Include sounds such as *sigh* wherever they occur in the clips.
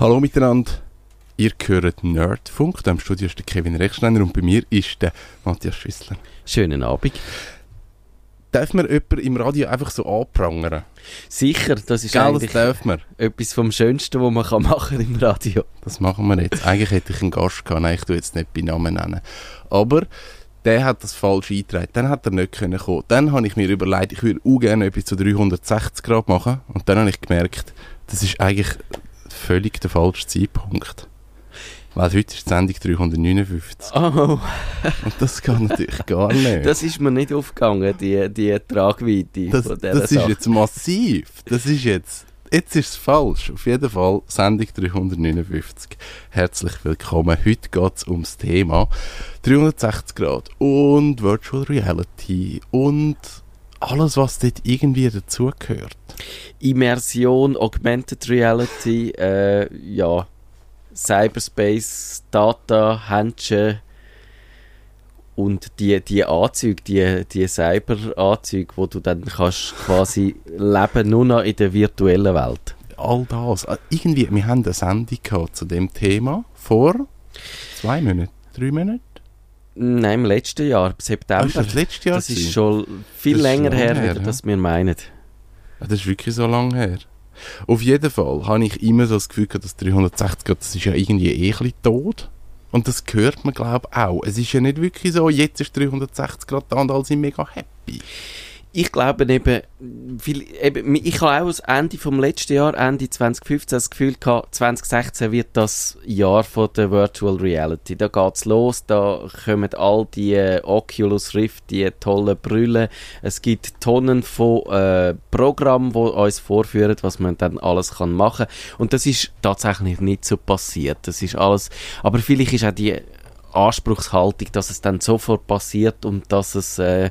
Hallo miteinander. Ihr hört Nerdfunk. Im Studio ist der Kevin Rechsteiner und bei mir ist der Matthias Schüssler. Schönen Abend. Darf man jemanden im Radio einfach so anprangern? Sicher, das ist Gell, das eigentlich darf man. etwas vom Schönsten, was man kann *laughs* machen im Radio. Das machen wir jetzt. Eigentlich hätte ich einen Gast gehabt. Nein, ich tue jetzt nicht bei Namen nennen. Aber der hat das falsch eingetragen. Dann hat er nicht können kommen. Dann habe ich mir überlegt, ich würde auch gerne etwas zu 360 Grad machen. Und dann habe ich gemerkt, das ist eigentlich völlig der falsche Zeitpunkt. Weil heute ist die Sendung 359. Oh, Und das geht natürlich gar nicht. *laughs* das ist mir nicht aufgegangen, die, die Tragweite Das, von dieser das ist Sache. jetzt massiv. Das ist jetzt. Jetzt ist es falsch. Auf jeden Fall Sendung 359. Herzlich willkommen. Heute geht es ums Thema 360 Grad und Virtual Reality und alles, was dort irgendwie dazugehört. Immersion, Augmented Reality, äh, ja, Cyberspace, Data, Händchen und die, die Anzüge, die, die Cyber-Anzüge, wo du dann kannst quasi *laughs* leben nur noch in der virtuellen Welt. All das. Ah, Irgendwie, wir haben eine Sendung gehabt zu dem Thema vor zwei Monaten, drei Monaten. Nein, im letzten Jahr, im Ah, September. ist das letztes Jahr? Das ist gewesen? schon viel ist länger her, her, ja. dass wir meinen. Ja, das ist wirklich so lange her. Auf jeden Fall habe ich immer so das Gefühl gehabt, dass 360 Grad, das ist ja irgendwie eh ein bisschen tot. Und das hört man, glaube ich, auch. Es ist ja nicht wirklich so, jetzt ist 360 Grad da und alle sind mega happy. Ich glaube eben, viel, eben, ich habe auch Ende vom letzten Jahr, Ende 2015, das Gefühl gehabt, 2016 wird das Jahr von der Virtual Reality. Da geht's los, da kommen all die äh, Oculus Rift, die tollen Brüllen. Es gibt Tonnen von äh, Programmen, die uns vorführen, was man dann alles kann machen. Und das ist tatsächlich nicht so passiert. Das ist alles, aber vielleicht ist auch die Anspruchshaltung, dass es dann sofort passiert und dass es äh,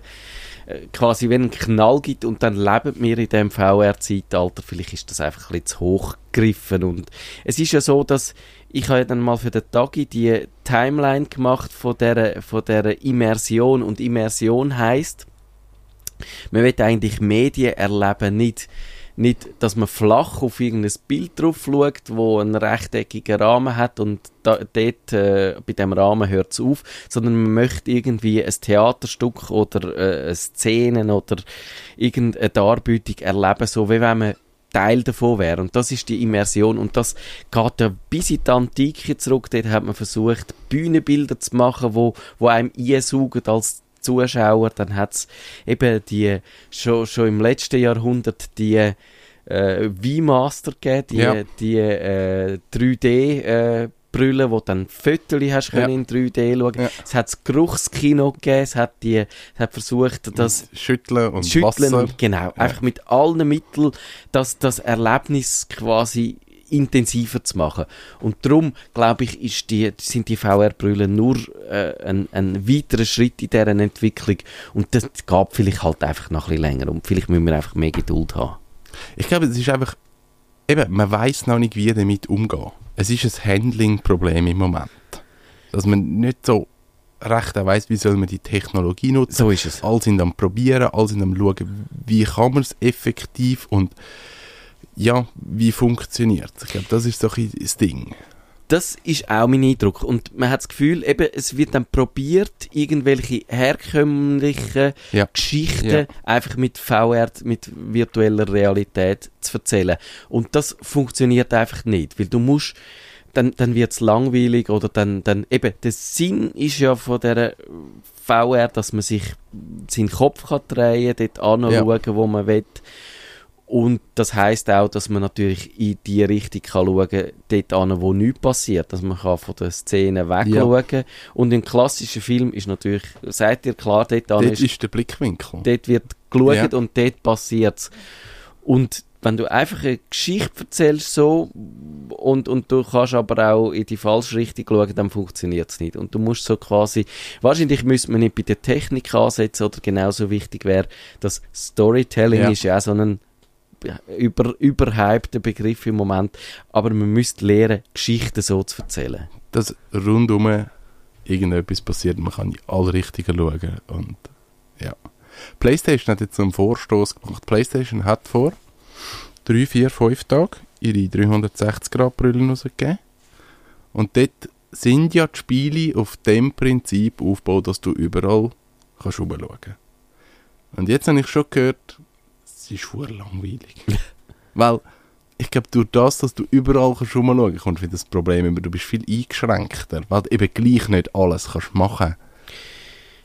quasi wenn einen Knall gibt und dann leben wir in dem VR-Zeitalter, vielleicht ist das einfach ein bisschen zu hoch gegriffen. Und es ist ja so, dass ich habe ja dann mal für den Tagi die Timeline gemacht von der, von der Immersion. Und Immersion heißt, man will eigentlich Medien erleben, nicht nicht, dass man flach auf irgendein Bild drauf schaut, wo einen rechteckigen Rahmen hat und da, dort, äh, bei dem Rahmen hört es auf, sondern man möchte irgendwie ein Theaterstück oder äh, eine oder irgendeine Darbietung erleben, so wie wenn man Teil davon wäre. Und das ist die Immersion. Und das geht ja bis in die Antike zurück. Dort hat man versucht, Bühnenbilder zu machen, wo, wo einem einsaugen als Zuschauer. Dann hat es eben die, schon, schon im letzten Jahrhundert die äh, V-Master gegeben, die, Ja. die äh, 3D- äh, Brille, wo dann Fotos hast Ja. in 3D schauen. Ja. Es hat das Geruchskino gegeben, es hat, die, es hat versucht, das Schütteln und Schütteln, Wasser. genau. Einfach mit allen Mitteln das, das Erlebnis quasi intensiver zu machen. Und darum, glaube ich, die, sind die VR-Brillen nur äh, ein, ein weiterer Schritt in dieser Entwicklung. Und das geht vielleicht halt einfach noch ein bisschen länger. Und vielleicht müssen wir einfach mehr Geduld haben. Ich glaube, es ist einfach, eben, man weiß noch nicht, wie damit umgehen. Es ist ein Handling-Problem im Moment. Dass man nicht so recht auch weiss, wie soll man die Technologie nutzen. So ist es. Alle sind am Probieren, alle sind am Schauen, wie kann man es effektiv und ja, wie funktioniert es. Ich glaube, das ist so ein das Ding. Das ist auch mein Eindruck. Und man hat das Gefühl, eben, es wird dann probiert, irgendwelche herkömmlichen Ja. Geschichten Ja. einfach mit VR, mit virtueller Realität zu erzählen. Und das funktioniert einfach nicht, weil du musst, dann, dann wird es langweilig oder dann, dann, eben, der Sinn ist ja von der VR, dass man sich seinen Kopf kann drehen kann, dort anschauen, wo man will. Und das heißt auch, dass man natürlich in die Richtung kann schauen kann, dort an, wo nichts passiert. Dass man kann von der Szene wegschauen kann. Und im klassischen Film ist natürlich, seid ihr klar, dort, Dort ist, ist der Blickwinkel. dort wird geschaut Ja. und dort passiert es. Und wenn du einfach eine Geschichte erzählst so und, und du kannst aber auch in die falsche Richtung schauen, dann funktioniert es nicht. Und du musst so quasi, wahrscheinlich müsste man nicht bei der Technik ansetzen oder genauso wichtig wäre, das Storytelling Ja. ist ja auch so ein über, überhypter Begriff im Moment, aber man müsste lernen, Geschichten so zu erzählen. Dass rundum irgendetwas passiert, man kann in alle Richtungen schauen. Und ja. PlayStation hat jetzt einen Vorstoß gemacht. PlayStation hat vor drei, vier, fünf Tagen ihre 360-Grad-Brille rausgegeben. Und dort sind ja die Spiele auf dem Prinzip aufgebaut, dass du überall kannst rumschauen kannst. Und jetzt habe ich schon gehört, es ist voll langweilig. *laughs* Weil ich glaube, durch das, dass du überall kannst rumschauen kannst, kommst du wieder das Problem über, du bist viel eingeschränkter, weil du eben gleich nicht alles kannst machen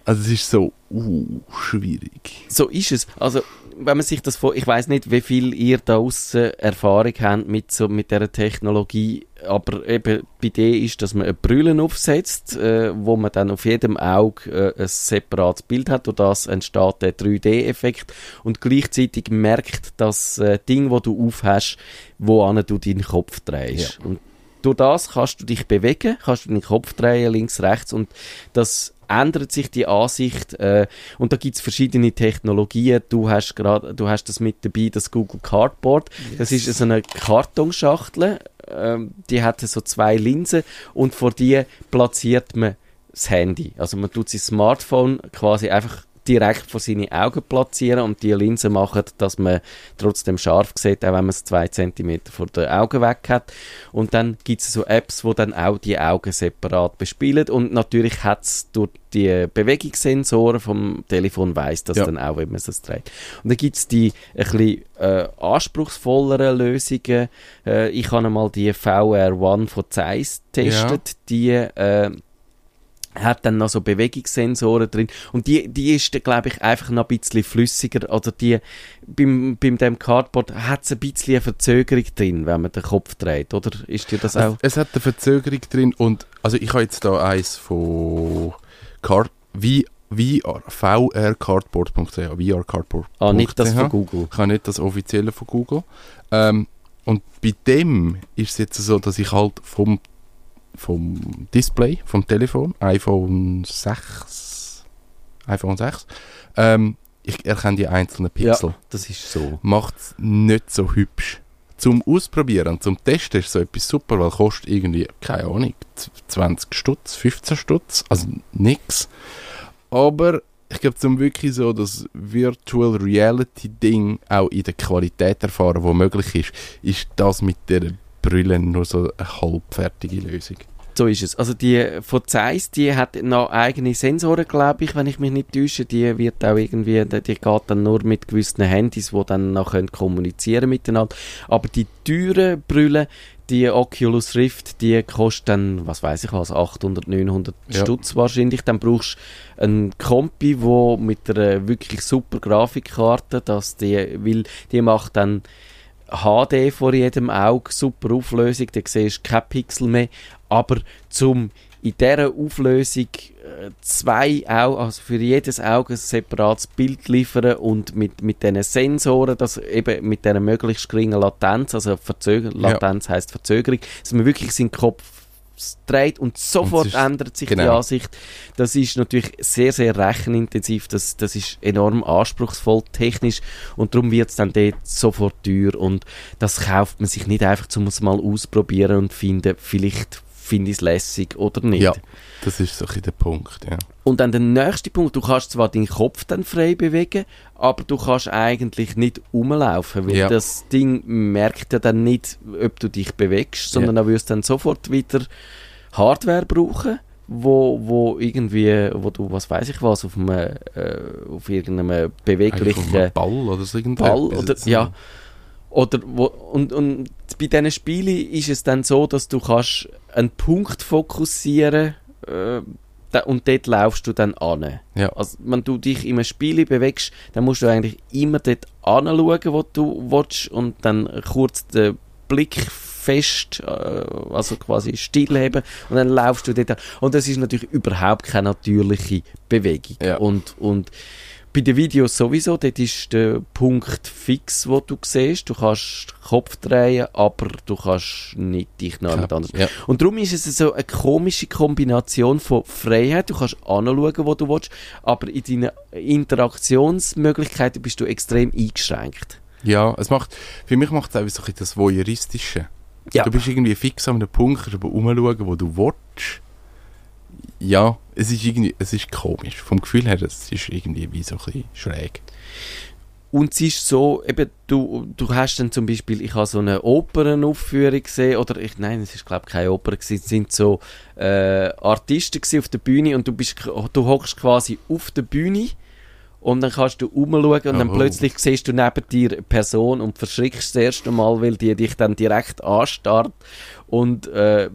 Also es ist so, uh, schwierig. So ist es. Also wenn man sich das vor, ich weiß nicht, wie viel ihr da außen Erfahrung habt mit so mit der Technologie, aber eben die Idee ist, dass man eine Brille aufsetzt, äh, wo man dann auf jedem Auge äh, ein separates Bild hat und das entsteht der 3D-Effekt und gleichzeitig merkt das äh, Ding, wo du aufhast, wo an du deinen Kopf drehst. Ja. Und durch das kannst du dich bewegen, kannst du deinen Kopf drehen, links, rechts und das ändert sich die Ansicht äh, und da gibt es verschiedene Technologien. Du hast gerade, du hast das mit dabei, das Google Cardboard. Yes. Das ist so eine Kartonschachtel, ähm, die hat so zwei Linsen und vor die platziert man das Handy. Also man tut sein Smartphone quasi einfach direkt vor seine Augen platzieren und die Linse machen, dass man trotzdem scharf sieht, auch wenn man es zwei Zentimeter vor den Augen weg hat. Und dann gibt es so Apps, wo dann auch die Augen separat bespielen und natürlich hat es durch die Bewegungssensoren vom Telefon weiß das ja. dann auch, wenn man es dreht. Und dann gibt es die ein bisschen äh, anspruchsvolleren Lösungen. Äh, ich habe einmal die VR One von Zeiss getestet. Ja. Die äh, hat dann noch so Bewegungssensoren drin und die, die ist glaube ich einfach noch ein bisschen flüssiger oder die beim, beim dem Cardboard hat es ein bisschen eine Verzögerung drin, wenn man den Kopf dreht, oder ist dir das auch? Es, es hat eine Verzögerung drin und also ich habe jetzt da eins von Card wie VR, vrcardboard.ch, vrcardboard. Ah, nicht das von Google. Ich habe nicht das offizielle von Google. Ähm, und bei dem ist es jetzt so, dass ich halt vom vom Display, vom Telefon, iPhone 6, iPhone 6, ähm, ich erkenne die einzelnen Pixel. Ja, das ist so. Macht es nicht so hübsch. Zum Ausprobieren, zum Testen ist so etwas super, weil kostet irgendwie, keine Ahnung, 20 Stutz, 15 Stutz, also nix. Aber ich glaube, zum wirklich so das Virtual Reality Ding auch in der Qualität erfahren, wo möglich ist, ist das mit der Brille nur so eine halbfertige Lösung. So ist es. Also die von Zeiss, die hat noch eigene Sensoren, glaube ich, wenn ich mich nicht täusche. Die wird auch irgendwie, die geht dann nur mit gewissen Handys, die dann noch können kommunizieren miteinander. Aber die teuren Brüllen, die Oculus Rift, die kostet dann, was weiß ich was, 800, 900 ja. Stutz wahrscheinlich. Dann brauchst du einen Kompi, wo mit einer wirklich super Grafikkarte, dass die, will, die macht dann HD vor jedem Auge, super Auflösung, da siehst du keine Pixel mehr, aber zum in dieser Auflösung äh, zwei Augen, also für jedes Auge ein separates Bild liefern und mit, mit diesen Sensoren, das eben mit dieser möglichst geringen Latenz, also Verzöger Latenz ja. heisst Verzögerung, dass man wirklich seinen Kopf dreht und sofort und ändert sich genau. die Ansicht. Das ist natürlich sehr, sehr rechenintensiv, das, das ist enorm anspruchsvoll technisch und darum wird es dann dort sofort teuer und das kauft man sich nicht einfach, um es mal ausprobieren und finden, vielleicht finde ich es lässig oder nicht. Ja, das ist so ein der Punkt, ja. Und dann der nächste Punkt, du kannst zwar deinen Kopf dann frei bewegen, aber du kannst eigentlich nicht rumlaufen, weil ja. das Ding merkt ja dann nicht, ob du dich bewegst, sondern ja. er wirst dann sofort wieder Hardware brauchen, wo, wo irgendwie, wo du, was weiß ich was, auf, einem, äh, auf irgendeinem beweglichen einem Ball oder so Ball oder, ja, oder wo, und, und bei diesen Spielen ist es dann so, dass du kannst einen Punkt fokussieren äh, und dort laufst du dann an. Ja. Also, wenn du dich in einem Spiel bewegst, dann musst du eigentlich immer dort anschauen, wo du willst und dann kurz den Blick fest, äh, also quasi stillheben und dann laufst du dort an. Und das ist natürlich überhaupt keine natürliche Bewegung. Ja. Und, und bei den Videos sowieso, dort ist der Punkt fix, wo du siehst. Du kannst den Kopf drehen, aber du kannst nicht dich noch jemand anders. Ja. Und darum ist es so eine komische Kombination von Freiheit. Du kannst anschauen, wo du willst, aber in deinen Interaktionsmöglichkeiten bist du extrem eingeschränkt. Ja, es macht, für mich macht es auch so ein das Voyeuristische. Ja. Du bist irgendwie fix an einem Punkt, kannst aber umschauen, wo du willst ja, es ist irgendwie, es ist komisch. Vom Gefühl her, es ist irgendwie wie so ein bisschen schräg. Und es ist so, eben, du, du hast dann zum Beispiel, ich habe so eine Opernaufführung gesehen, oder ich, nein, es ist glaube ich keine Oper gewesen, es sind so äh, Artisten gewesen auf der Bühne und du bist, du hockst quasi auf der Bühne und dann kannst du umschauen und dann Oh. plötzlich siehst du neben dir eine Person und verschrickst das erste Mal, weil die dich dann direkt anstarrt und äh,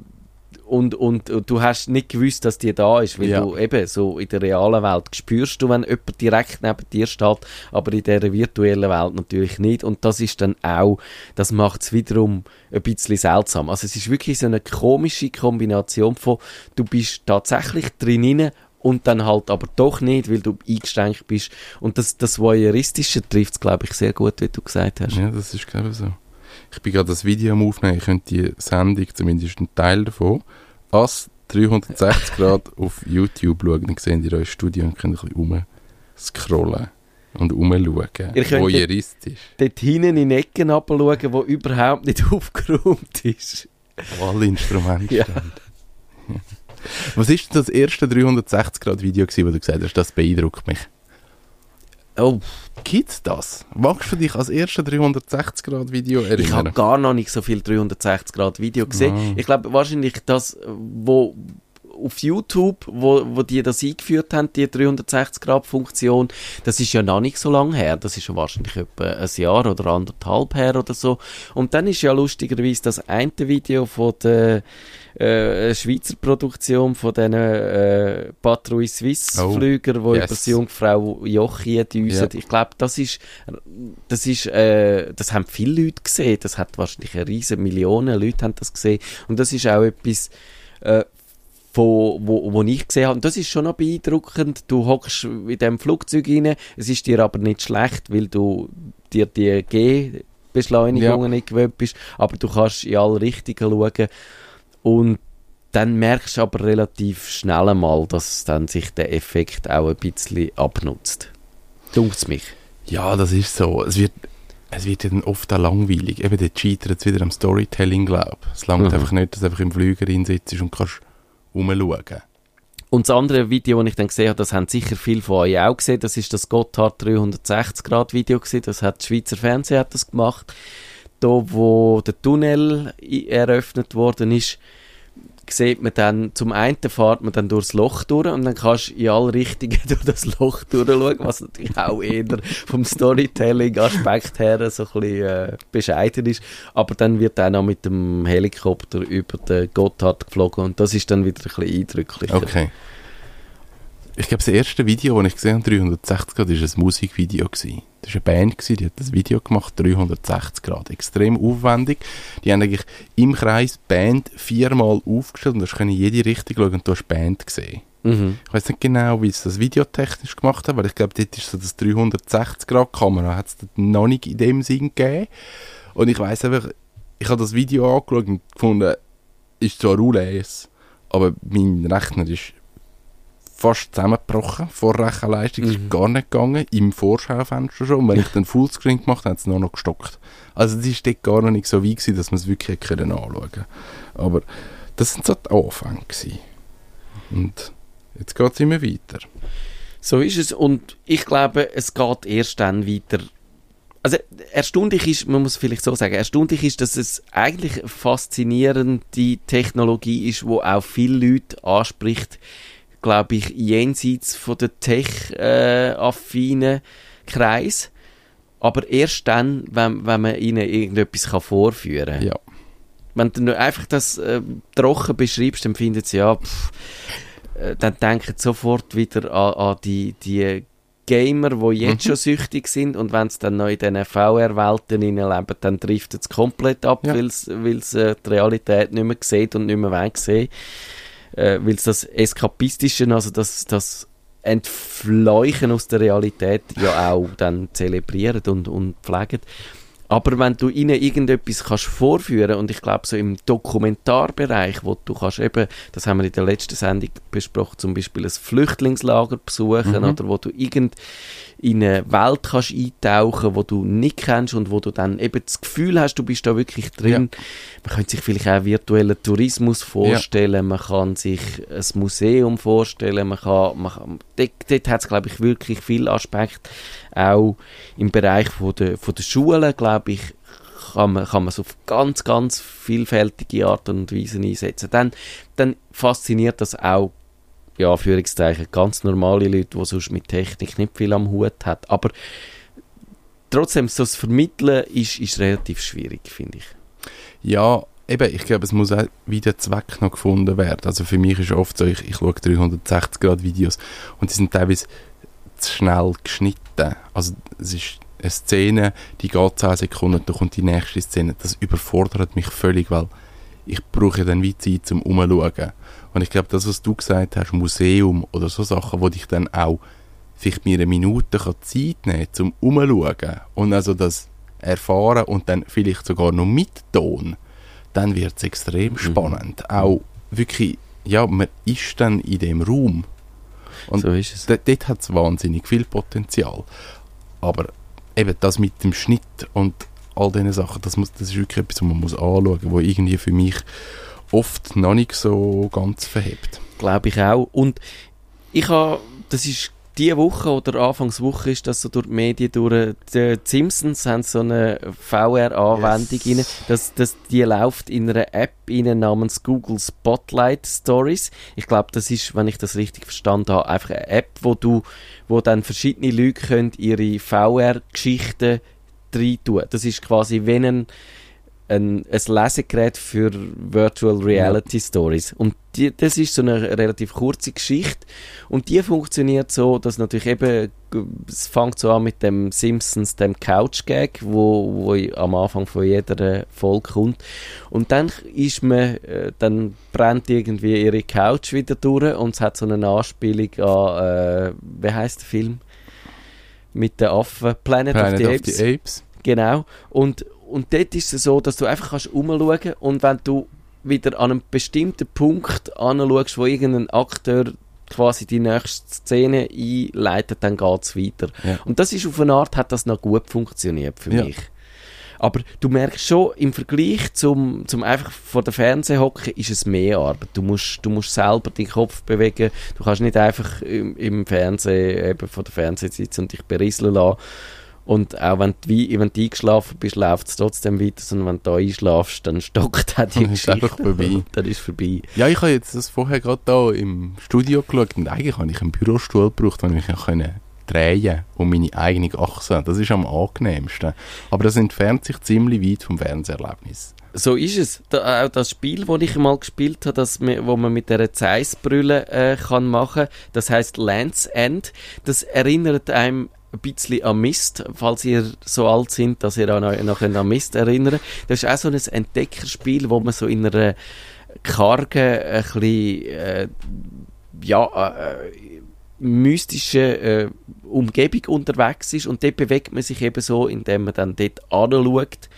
und, und, und du hast nicht gewusst, dass die da ist, weil Ja. du eben so in der realen Welt spürst du, wenn jemand direkt neben dir steht, aber in dieser virtuellen Welt natürlich nicht. Und das ist dann auch, das macht es wiederum ein bisschen seltsam. Also es ist wirklich so eine komische Kombination von, du bist tatsächlich drinnen und dann halt aber doch nicht, weil du eingeschränkt bist. Und das, das Voyeuristische trifft es, glaube ich, sehr gut, wie du gesagt hast. Ja, das ist glaube ich so. Ich bin gerade das Video am Aufnehmen. Ich könnte die Sendung, zumindest einen Teil davon, als 360 Grad auf YouTube schauen. Dann sehen ihr euer Studio und könnt ein bisschen rumscrollen und rumschauen. Ihr könnt- Voyeuristisch. Dort hinten in Ecken runterschauen, wo überhaupt nicht *laughs* aufgeräumt ist. Wo alle Instrumente Ja. Was ist denn das erste 360 Grad Video gewesen, wo du gesagt hast, das beeindruckt mich? Oh, Gibt's das? Magst du dich als erste 360 Grad Video ich habe erinnern? gar noch nicht so viel 360 Grad Video gesehen. Ah. Ich glaube wahrscheinlich das, wo auf YouTube, wo, wo die das eingeführt haben, die 360 Grad Funktion, das ist ja noch nicht so lange her. Das ist ja wahrscheinlich etwa ein Jahr oder anderthalb her oder so. Und dann ist ja lustigerweise das eine Video von der äh, Schweizer Produktion von diesen äh, Patrouille Suisse Oh, wo yes. über das Jungfrau Jochi düsen. Ja. Ich glaube, das ist das ist, äh, das haben viele Leute gesehen. Das hat wahrscheinlich eine riesen Millionen Leute haben das gesehen. Und das ist auch etwas, äh, wo, wo, wo ich gesehen habe. Und das ist schon noch beeindruckend. Du hockst in dem Flugzeug rein. Es ist dir aber nicht schlecht, weil du dir die G-Beschleunigungen nicht gewöhnt bist. Aber du kannst in alle Richtungen schauen. Und dann merkst du aber relativ schnell mal, dass dann sich der Effekt auch ein bisschen abnutzt. Dunkt mich. Ja, das ist so. Es wird, es wird ja dann oft auch langweilig. Eben, dort scheitert es wieder am Storytelling, glaube ich. Es langt Mhm. einfach nicht, dass du einfach im Flüger drin sitzt und kannst rumschauen. Und das andere Video, das ich dann gesehen habe, das haben sicher viele von euch auch gesehen, das ist das Gotthard 360 Grad Video gewesen, das hat das Schweizer Fernsehen hat das gemacht. Da, wo der Tunnel eröffnet worden ist, sieht man dann, zum einen fährt man dann durchs Loch durch und dann kannst du in alle Richtungen *laughs* durch das Loch durchschauen, was natürlich auch eher vom Storytelling-Aspekt her so ein bisschen äh, bescheiden ist. Aber dann wird dann auch mit dem Helikopter über den Gotthard geflogen und das ist dann wieder ein bisschen eindrücklicher. Okay. Ich glaube, das erste Video, das ich gesehen habe, 360 Grad, war ein Musikvideo. gewesen. Das war eine Band, gewesen, die hat das Video gemacht, 360 Grad. Extrem aufwendig. Die haben eigentlich im Kreis Band viermal aufgestellt und du hast in jede Richtung schauen und du hast Band gesehen. Mhm. Ich weiß nicht genau, wie sie das videotechnisch gemacht haben, weil ich glaube, dort ist so das 360-Grad-Kamera, hat es noch nicht in dem Sinn gegeben. Und ich weiß einfach, ich habe das Video angeschaut und gefunden, ist zwar Roulette, aber mein Rechner ist fast zusammengebrochen vor Rechenleistung, ist Mhm. gar nicht gegangen, im Vorschaufenster schon. Und wenn ich dann Fullscreen gemacht habe, hat es nur noch gestockt. Also das ist dort gar noch nicht so weit gewesen, dass man es wirklich hätte können anschauen können. Aber das sind so die Anfänge gewesen. Und jetzt geht es immer weiter. So ist es und ich glaube, es geht erst dann weiter. Also erstaunlich ist, man muss vielleicht so sagen, erstaunlich ist, dass es eigentlich eine faszinierende Technologie ist, wo auch viele Leute anspricht, glaube ich, jenseits von der tech-affinen Kreis. Aber erst dann, wenn, wenn man ihnen irgendetwas kann vorführen kann. Ja. Wenn du einfach das äh, trocken beschreibst, dann finden sie ja, pff, äh, dann denken sie sofort wieder an, an die, die Gamer, die jetzt Mhm. schon süchtig sind und wenn sie dann noch in diesen VR-Welten leben, dann trifft es komplett ab, Ja. weil sie äh, die Realität nicht mehr sieht und nicht mehr wollen sehen. Äh, weil sie das Eskapistische, also das, das Entfleuchen aus der Realität ja auch dann zelebrieren und, und pflegen. Aber wenn du ihnen irgendetwas kannst vorführen und ich glaube so im Dokumentarbereich, wo du kannst eben, das haben wir in der letzten Sendung besprochen, zum Beispiel ein Flüchtlingslager besuchen Mhm. oder wo du irgend in eine Welt kannst eintauchen, wo du nicht kennst und wo du dann eben das Gefühl hast, du bist da wirklich drin. Man könnte sich vielleicht auch virtuellen Tourismus vorstellen, man kann sich ein Museum vorstellen, man kann, man kann dort, dort hat es glaube ich wirklich viele Aspekte, auch im Bereich von der, von der Schulen, glaube ich, kann man, kann man es auf ganz, ganz vielfältige Art und Weise einsetzen. Dann, dann fasziniert das auch, ja, Führungszeichen, ganz normale Leute, die sonst mit Technik nicht viel am Hut hat. Aber trotzdem, so das Vermitteln ist, ist relativ schwierig, finde ich. Ja, eben, ich glaube, es muss auch wieder Zweck noch gefunden werden. Also für mich ist oft so, ich, ich schaue 360-Grad-Videos und die sind teilweise zu schnell geschnitten. Also es ist eine Szene, die geht 10 Sekunden, dann kommt die nächste Szene. Das überfordert mich völlig, weil ich brauche dann wie Zeit zum Umschauen. Und ich glaube, das, was du gesagt hast, Museum oder so Sachen, wo ich dann auch vielleicht mir eine Minute Zeit nehmen kann, zum Umschauen und also das erfahren und dann vielleicht sogar noch mit Ton, dann wird es extrem mhm. spannend. Auch wirklich, ja, man ist dann in dem Raum. Und so ist es. Dort hat es wahnsinnig viel Potenzial. Aber eben das mit dem Schnitt und all diese Sachen, das, muss, das ist wirklich etwas, was man muss anschauen muss, was irgendwie für mich oft noch nicht so ganz verhebt. Glaube ich auch. Und ich habe, das ist diese Woche oder Anfangswoche ist das so durch die Medien durch. Die Simpsons haben so eine VR-Anwendung yes. rein. Das, das, die läuft in einer App rein namens Google Spotlight Stories. Ich glaube, das ist, wenn ich das richtig verstanden habe, einfach eine App, wo du, wo dann verschiedene Leute können ihre VR-Geschichten reintun. Das ist quasi, wenn ein ein, ein Lesegerät für Virtual Reality ja. Stories. Und die, das ist so eine relativ kurze Geschichte. Und die funktioniert so, dass natürlich eben, es fängt so an mit dem Simpsons, dem Couch-Gag, wo, wo am Anfang von jeder Folge kommt. Und dann ist man, äh, dann brennt irgendwie ihre Couch wieder durch und es hat so eine Anspielung an, äh, wie heißt der Film? Mit den Affen, Planet, Planet of, the, of Apes. the Apes. Genau. Und, und dort ist es so, dass du einfach kannst umschauen und wenn du wieder an einem bestimmten Punkt anschaust, wo irgendein Akteur quasi die nächste Szene einleitet, dann geht es weiter. Ja. Und das ist auf eine Art, hat das noch gut funktioniert für ja. mich. Aber du merkst schon, im Vergleich zum, zum einfach vor der Fernseher hocken, ist es mehr Arbeit. Du musst, du musst selber den Kopf bewegen. Du kannst nicht einfach im, im Fernsehen, eben vor der Fernseher sitzen und dich berieseln lassen und auch wenn du, wenn du eingeschlafen bist, läuft es trotzdem weiter, sondern wenn du da einschlafst, dann stockt auch die *laughs* dann Geschichte. Ist vorbei. *laughs* dann ist vorbei. Ja, ich habe jetzt das vorher gerade da im Studio geschaut und eigentlich habe ich einen Bürostuhl gebraucht, den ich können drehen um meine eigene Achse. Das ist am angenehmsten. Aber das entfernt sich ziemlich weit vom Fernseherlebnis. So ist es. Da, auch das Spiel, das ich mal gespielt habe, das, wo man mit der Zeissbrille äh, kann machen, das heißt Lands End. Das erinnert einem ein bisschen an Mist, falls ihr so alt sind, dass ihr auch noch, an Mist erinnern Das ist auch so ein Entdeckerspiel, wo man so in einer kargen, ein bisschen, äh, ja, äh, mystische äh, Umgebung unterwegs ist. Und dort bewegt man sich eben so, indem man dann dort anschaut,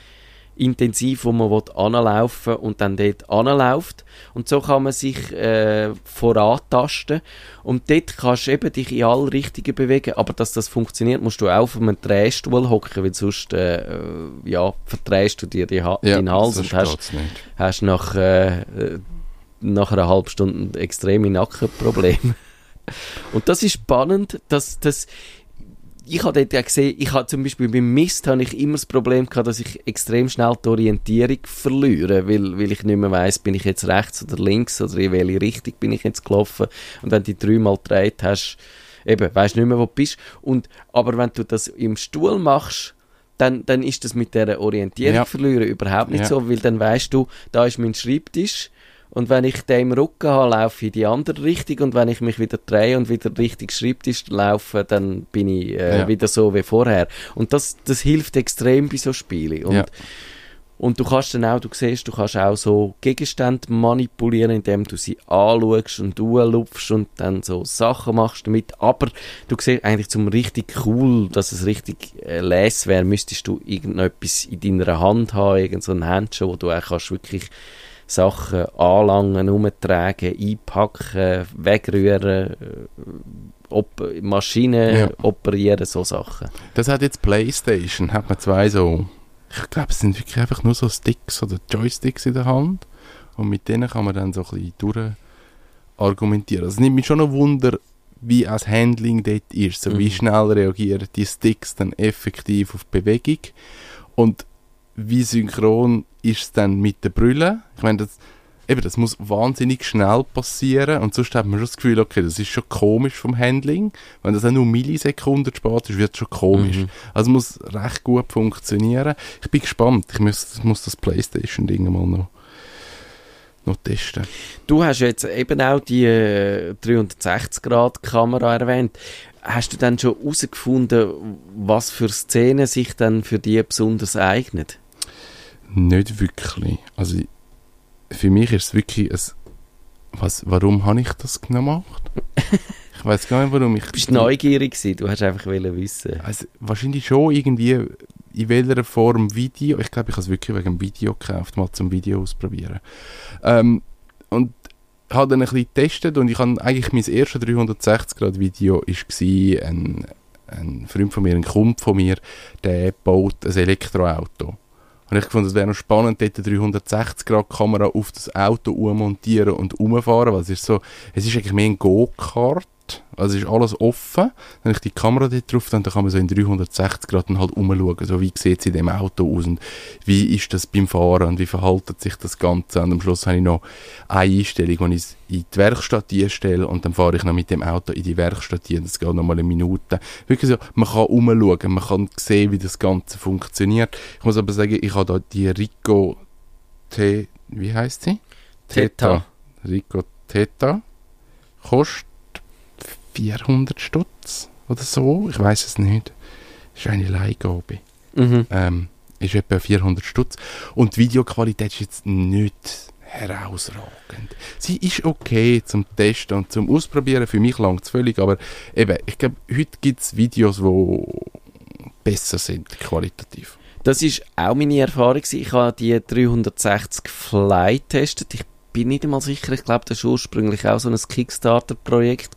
intensiv, wo man anlaufen und dann dort anläuft. Und so kann man sich äh, vorantasten. Und dort kannst du eben dich in alle Richtungen bewegen. Aber dass das funktioniert, musst du auch auf einem Drehstuhl hocken, weil sonst äh, ja, verdrehst du dir die ha ja, den Hals und hast, hast nach, äh, nach einer halben Stunde extreme Nackenprobleme. *laughs* und das ist spannend, dass das ich habe dort ja gesehen, ich habe zum Beispiel beim Mist habe ich immer das Problem gehabt, dass ich extrem schnell die Orientierung verliere, weil, weil ich nicht mehr weiss, bin ich jetzt rechts oder links oder in welche Richtung bin ich jetzt gelaufen. Und wenn du dreimal gedreht hast, eben, weißt nicht mehr, wo du bist. Und, aber wenn du das im Stuhl machst, dann, dann ist das mit der Orientierung ja. verlieren überhaupt nicht ja. so, weil dann weißt du, da ist mein Schreibtisch, und wenn ich den im Rücken habe, laufe ich in die andere Richtung. Und wenn ich mich wieder drehe und wieder richtig Schreibtisch laufe, dann bin ich äh, ja. wieder so wie vorher. Und das, das hilft extrem bei so Spielen. Und, ja. und du kannst dann auch, du siehst, du kannst auch so Gegenstände manipulieren, indem du sie anschaust und lupfst und dann so Sachen machst damit. Aber du siehst eigentlich zum richtig cool, dass es richtig äh, les wäre, müsstest du irgendetwas in deiner Hand haben, irgendein so Handschuh, wo du auch kannst wirklich Sachen anlangen, umtragen, einpacken, wegrühren, äh, op Maschinen ja. operieren, so Sachen. Das hat jetzt Playstation, hat man zwei so, ich glaube es sind wirklich einfach nur so Sticks oder Joysticks in der Hand und mit denen kann man dann so ein bisschen durch argumentieren. Also es nimmt mich schon ein Wunder, wie das Handling dort ist. So, Wie Mhm. schnell reagieren die Sticks dann effektiv auf die Bewegung und wie synchron ist es dann mit den Brüllen. Ich meine, das, eben, das muss wahnsinnig schnell passieren und sonst hat man schon das Gefühl, okay, das ist schon komisch vom Handling. Wenn das auch nur Millisekunden spät ist, wird es schon komisch. Mhm. Also muss recht gut funktionieren. Ich bin gespannt. Ich muss, muss das Playstation-Ding mal noch, noch testen. Du hast jetzt eben auch die äh, 360-Grad-Kamera erwähnt. Hast du dann schon herausgefunden, was für Szenen sich dann für die besonders eignen? Nicht wirklich. Also für mich ist es wirklich ein, was, warum habe ich das gemacht? *laughs* ich weiß gar nicht, warum ich... Du bist neugierig gewesen, du hast einfach wissen. Also, wahrscheinlich schon irgendwie in welcher Form Video. Ich glaube, ich habe es wirklich wegen dem Video gekauft, mal zum Video ausprobieren. Ähm, und habe dann ein bisschen getestet und ich habe eigentlich mein erstes 360-Grad-Video war ein, ein Freund von mir, ein Kumpel von mir, der baut ein Elektroauto. Und ich fand, es wäre noch spannend, dort eine 360-Grad-Kamera auf das Auto ummontieren und umfahren, weil es ist so, es ist eigentlich mehr ein Go-Kart, also es ist alles offen. Wenn ich die Kamera dort drauf dann, kann man so in 360 Grad dann halt umschauen, so wie sieht es in dem Auto aus und wie ist das beim Fahren und wie verhaltet sich das Ganze. Und am Schluss habe ich noch eine Einstellung, wo ich es in die Werkstatt einstelle und dann fahre ich noch mit dem Auto in die Werkstatt ein. Das geht noch mal eine Minute. Wirklich so, man kann umschauen, man kann sehen, wie das Ganze funktioniert. Ich muss aber sagen, ich habe da die Rico T, wie heißt sie? Theta. Rico Theta. Kostet 400 Stutz oder so. Ich weiß es nicht. Ist eine Leihgabe. Mhm. Ähm, ist etwa 400 Stutz. Und die Videoqualität ist jetzt nicht herausragend. Sie ist okay zum Testen und zum Ausprobieren. Für mich langt es völlig, aber eben, ich glaube, heute gibt es Videos, die besser sind, qualitativ. Das ist auch meine Erfahrung. Ich habe die 360 Fly getestet. Ich bin nicht einmal sicher. Ich glaube, das war ursprünglich auch so ein Kickstarter-Projekt.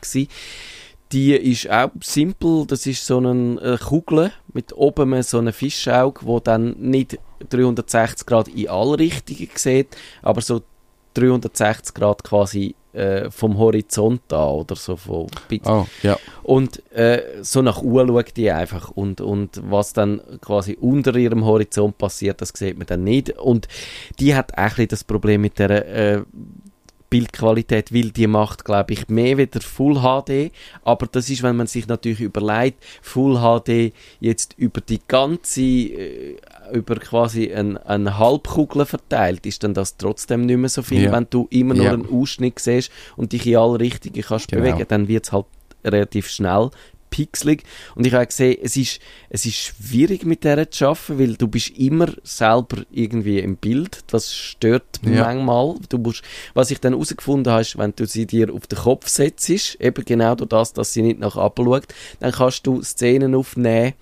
Die ist auch simpel. Das ist so eine äh, Kugel mit oben so einem Fischauge, wo dann nicht 360 Grad in alle Richtungen sieht, aber so 360 Grad quasi äh, vom Horizont an oder so von Oh, ja. und äh, so nach Uhr schaut die einfach. Und, und was dann quasi unter ihrem Horizont passiert, das sieht man dann nicht. Und die hat auch ein bisschen das Problem mit der äh, Bildqualität, weil die macht, glaube ich, mehr wieder Full HD. Aber das ist, wenn man sich natürlich überlegt, Full HD jetzt über die ganze, äh, über quasi ein, eine Halbkugel verteilt, ist dann das trotzdem nicht mehr so viel, Ja. wenn du immer nur Ja. einen Ausschnitt siehst und dich in alle Richtungen kannst Genau. bewegen, dann wird es halt relativ schnell pixelig. Und ich habe gesehen, es ist, es ist schwierig mit der zu arbeiten, weil du bist immer selber irgendwie im Bild. Das stört Ja. manchmal. Du musst, was ich dann herausgefunden habe, ist, wenn du sie dir auf den Kopf setzt, eben genau durch das, dass sie nicht nach oben schaut, dann kannst du Szenen aufnehmen,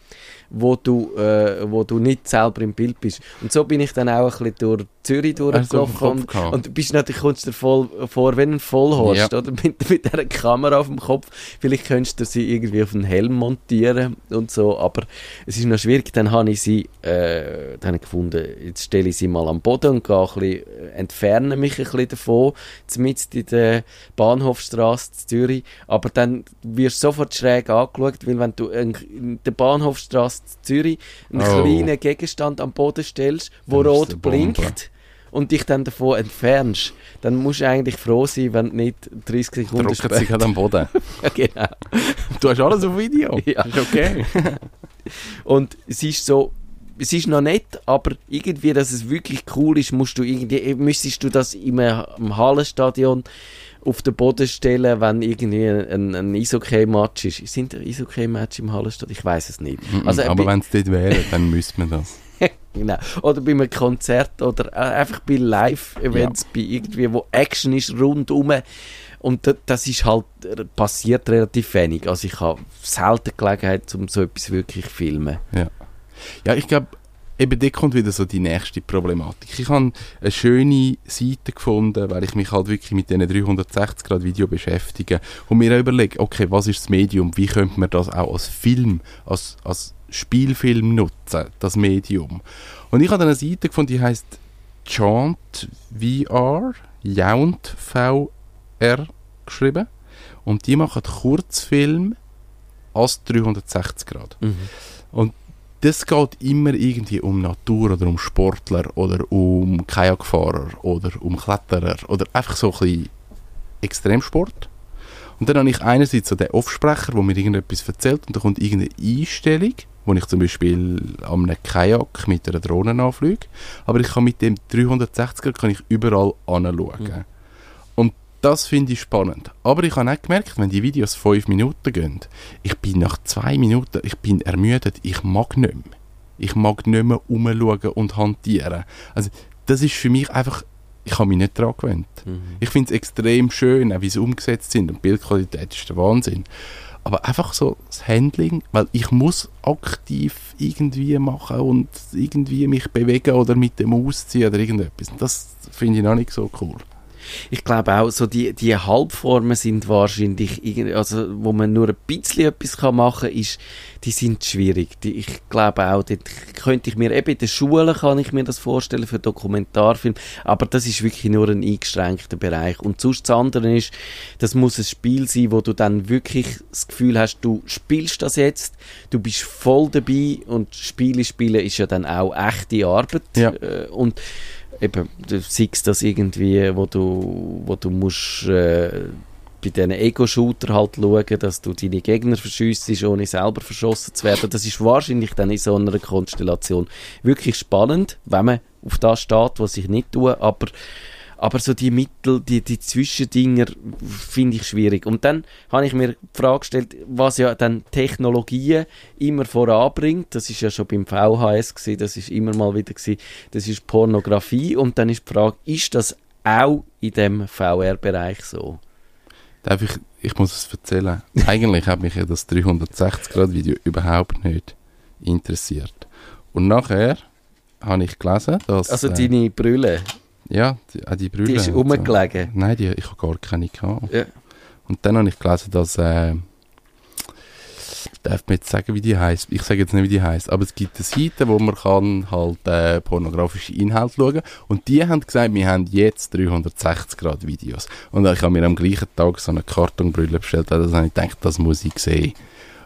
wo du, äh, wo du nicht selber im Bild bist. Und so bin ich dann auch ein bisschen durch Zürich durchgelaufen Kopf und, du bist natürlich, kommst dir voll vor wie ein Vollhorst, Ja. oder? *laughs* Mit, mit dieser Kamera auf dem Kopf. Vielleicht könntest du sie irgendwie auf einen Helm montieren und so, aber es ist noch schwierig. Dann habe ich sie, äh, dann ich gefunden, jetzt stelle ich sie mal am Boden und gehe ein bisschen, äh, entferne mich ein bisschen davon, mitten in der Bahnhofstrasse in Zürich. Aber dann wirst du sofort schräg angeschaut, weil wenn du in in der Bahnhofstrasse in Zürich einen Oh. kleinen Gegenstand am Boden stellst, wo rot blinkt, und dich dann davon entfernst, dann musst du eigentlich froh sein, wenn du nicht 30 Sekunden Drucken später... gerade am Boden. *laughs* Ja, genau. Du hast alles auf Video. *laughs* Ja. Ist okay. *laughs* Und es ist so, es ist noch nett, aber irgendwie, dass es wirklich cool ist, musst du irgendwie, müsstest du das im, im Hallenstadion auf den Boden stellen, wenn irgendwie ein, ein Eishockey-Match ist. Sind Eishockey-Match im Hallenstadion? Ich weiß es nicht. Also, aber bei- wenn es dort wäre, *laughs* dann müsste man das. Genau. Oder bei einem Konzert oder äh, einfach bei Live-Events, bei irgendwie, wo Action ist rundum. Und da- das ist halt, äh, passiert relativ wenig. Also ich habe selten Gelegenheit, um so etwas wirklich zu filmen. Ja, ich glaube, eben dort kommt wieder so die nächste Problematik. Ich habe eine schöne Seite gefunden, weil ich mich halt wirklich mit diesen 360 Grad Video beschäftige und mir überlege, okay, was ist das Medium, wie könnte man das auch als Film, als, als Spielfilm nutzen, das Medium. Und ich habe eine Seite gefunden, die heißt Jaunt VR, Jaunt VR geschrieben. Und die machen Kurzfilm als 360 Grad. Mhm. Und das geht immer irgendwie um Natur oder um Sportler oder um Kajakfahrer oder um Kletterer oder einfach so ein bisschen Extremsport. Und dann habe ich einerseits so den Offsprecher, der mir irgendetwas erzählt und da kommt irgendeine Einstellung, wo ich zum Beispiel an einem Kajak mit einer Drohne anfliege. Aber ich kann mit dem 360er kann ich überall anschauen. Mhm. Das finde ich spannend. Aber ich habe auch gemerkt, wenn die Videos fünf Minuten gehen, ich bin nach zwei Minuten, ich bin ermüdet, ich mag nicht mehr. Ich mag nicht mehr umschauen und hantieren. Also das ist für mich einfach, ich habe mich nicht daran gewöhnt. Mhm. Ich finde es extrem schön, auch wie sie umgesetzt sind und die Bildqualität ist der Wahnsinn. Aber einfach so das Handling, weil ich muss aktiv irgendwie machen und irgendwie mich bewegen oder mit dem ausziehen oder irgendetwas. Und das finde ich noch nicht so cool. Ich glaube auch, so die, die Halbformen sind wahrscheinlich, also wo man nur ein bisschen etwas kann machen kann, ist, die sind schwierig. Die, ich glaube auch, dort könnte ich mir, eben in der Schule kann ich mir das vorstellen für Dokumentarfilm, aber das ist wirklich nur ein eingeschränkter Bereich. Und sonst das andere ist, das muss ein Spiel sein, wo du dann wirklich das Gefühl hast, du spielst das jetzt, du bist voll dabei und Spiele spielen ist ja dann auch echte Arbeit. Ja. Äh, und eben, du siehst das irgendwie, wo du, wo du musst, äh, bei diesen Ego-Shooter halt schauen, dass du deine Gegner verschiessest, ohne selber verschossen zu werden. Das ist wahrscheinlich dann in so einer Konstellation wirklich spannend, wenn man auf das steht, was ich nicht tue, aber aber so die Mittel, die, die Zwischendinger finde ich schwierig. Und dann habe ich mir die Frage gestellt, was ja dann Technologien immer voranbringt. Das ist ja schon beim VHS gewesen, das ist immer mal wieder gewesen, das ist Pornografie. Und dann ist die Frage, ist das auch in dem VR-Bereich so? Darf ich, ich muss es erzählen. *laughs* Eigentlich hat mich ja das 360-Grad-Video überhaupt nicht interessiert. Und nachher habe ich gelesen, dass... Also äh, deine Brille, Ja, die, auch die Brille. die ist und so. rumgelegen. Nein, die, ich habe gar keine gehabt. Ja. Und dann habe ich gelesen, dass... Äh, darf man jetzt sagen, wie die heißt? Ich sage jetzt nicht, wie die heißt, aber es gibt eine Seite, wo man kann halt äh, pornografische Inhalte schauen und die haben gesagt, wir haben jetzt 360 Grad Videos. Und ich habe mir am gleichen Tag so eine Kartonbrille bestellt, also habe ich gedacht, das muss ich sehen.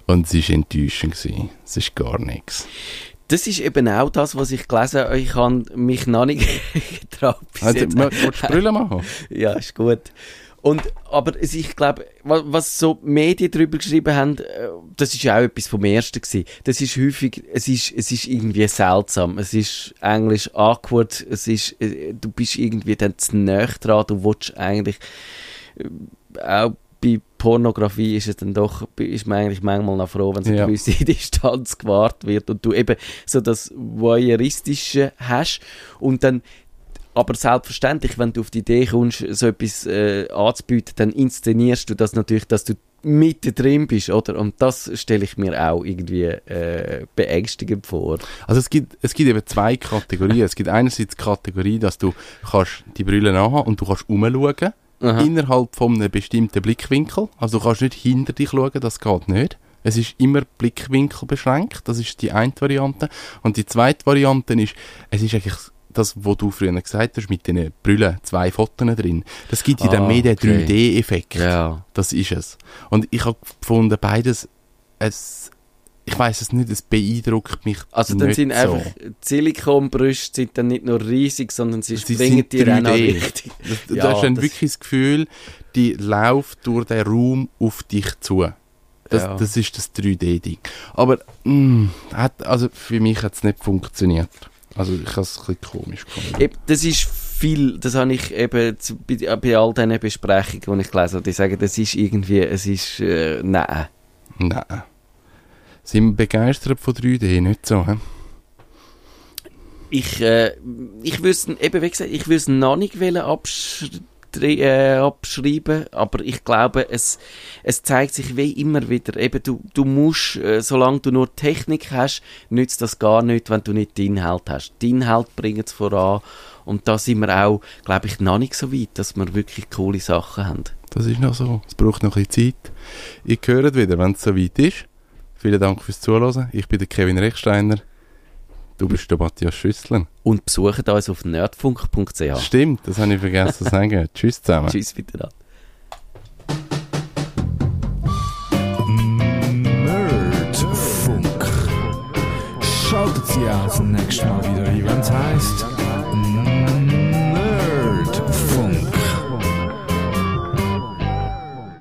Und es war enttäuschend. gewesen. Es ist gar nichts. Das ist eben auch das, was ich gelesen habe. Ich habe mich noch nicht *laughs* getraut. Also, willst du Brille machen? *laughs* Ja, ist gut. Und, aber ich glaube, was, so die Medien darüber geschrieben haben, äh, das ist ja auch etwas vom Ersten gewesen. Das ist häufig, es ist, es ist irgendwie seltsam. Es ist Englisch awkward. Es ist, äh, du bist irgendwie dann zu nahe dran. Du willst eigentlich, äh, auch bei Pornografie ist es dann doch, ist man eigentlich manchmal noch froh, wenn so eine Ja. gewisse *laughs* Distanz gewahrt wird und du eben so das Voyeuristische hast und dann aber selbstverständlich, wenn du auf die Idee kommst, so etwas äh, anzubieten, dann inszenierst du das natürlich, dass du mitten drin bist, oder? Und das stelle ich mir auch irgendwie äh, beängstigend vor. Also es gibt, es gibt eben zwei Kategorien. es gibt einerseits die Kategorie, dass du kannst die Brille anhaben und du kannst umschauen Aha. innerhalb von einem bestimmten Blickwinkel. Also du kannst nicht hinter dich schauen, das geht nicht. Es ist immer Blickwinkel beschränkt, das ist die eine Variante. Und die zweite Variante ist, es ist eigentlich das, was du früher gesagt hast, mit den Brillen, zwei Fotos drin. Das gibt dir dann Ah, mehr den okay. 3D-Effekt. Ja. Das ist es. Und ich habe gefunden, beides, es, ich weiß es nicht, es beeindruckt mich Also dann nicht sind so. einfach Silikonbrüste sind dann nicht nur riesig, sondern sie, Sie springen sind dir auch noch 3D. richtig. Das, du Ja, hast dann das- wirklich das Gefühl, die läuft durch den Raum auf dich zu. Das, Ja. das ist das 3D-Ding. Aber mh, hat, also für mich hat es nicht funktioniert. Also ich habe es ein bisschen komisch gefunden. Das ist viel, das habe ich eben bei, bei all diesen Besprechungen, die ich gelesen habe, die sagen, das ist irgendwie, es ist, äh, nein. Nein. Sind wir begeistert von 3D? Nicht so, hä? Ich, äh, ich wüsste, eben wie gesagt, ich wüsste noch nicht wollen abschri äh, abschreiben, aber ich glaube, es, es zeigt sich wie immer wieder, eben du, du musst, äh, solange du nur Technik hast, nützt das gar nicht, wenn du nicht den Inhalt hast. Die Inhalt bringen es voran und da sind wir auch, glaube ich, noch nicht so weit, dass wir wirklich coole Sachen haben. Das ist noch so. Es braucht noch ein bisschen Zeit. Ihr hört wieder, wenn es soweit ist. Vielen Dank fürs Zuhören. Ich bin der Kevin Rechsteiner. Du bist der Matthias Schüssler. Und besucht uns auf nerdfunk.ch. Stimmt, das habe ich vergessen zu sagen. *laughs* Tschüss zusammen. Tschüss miteinander. Nerdfunk. Schaltet Sie auch das nächste Mal wieder ein, wenn es heisst.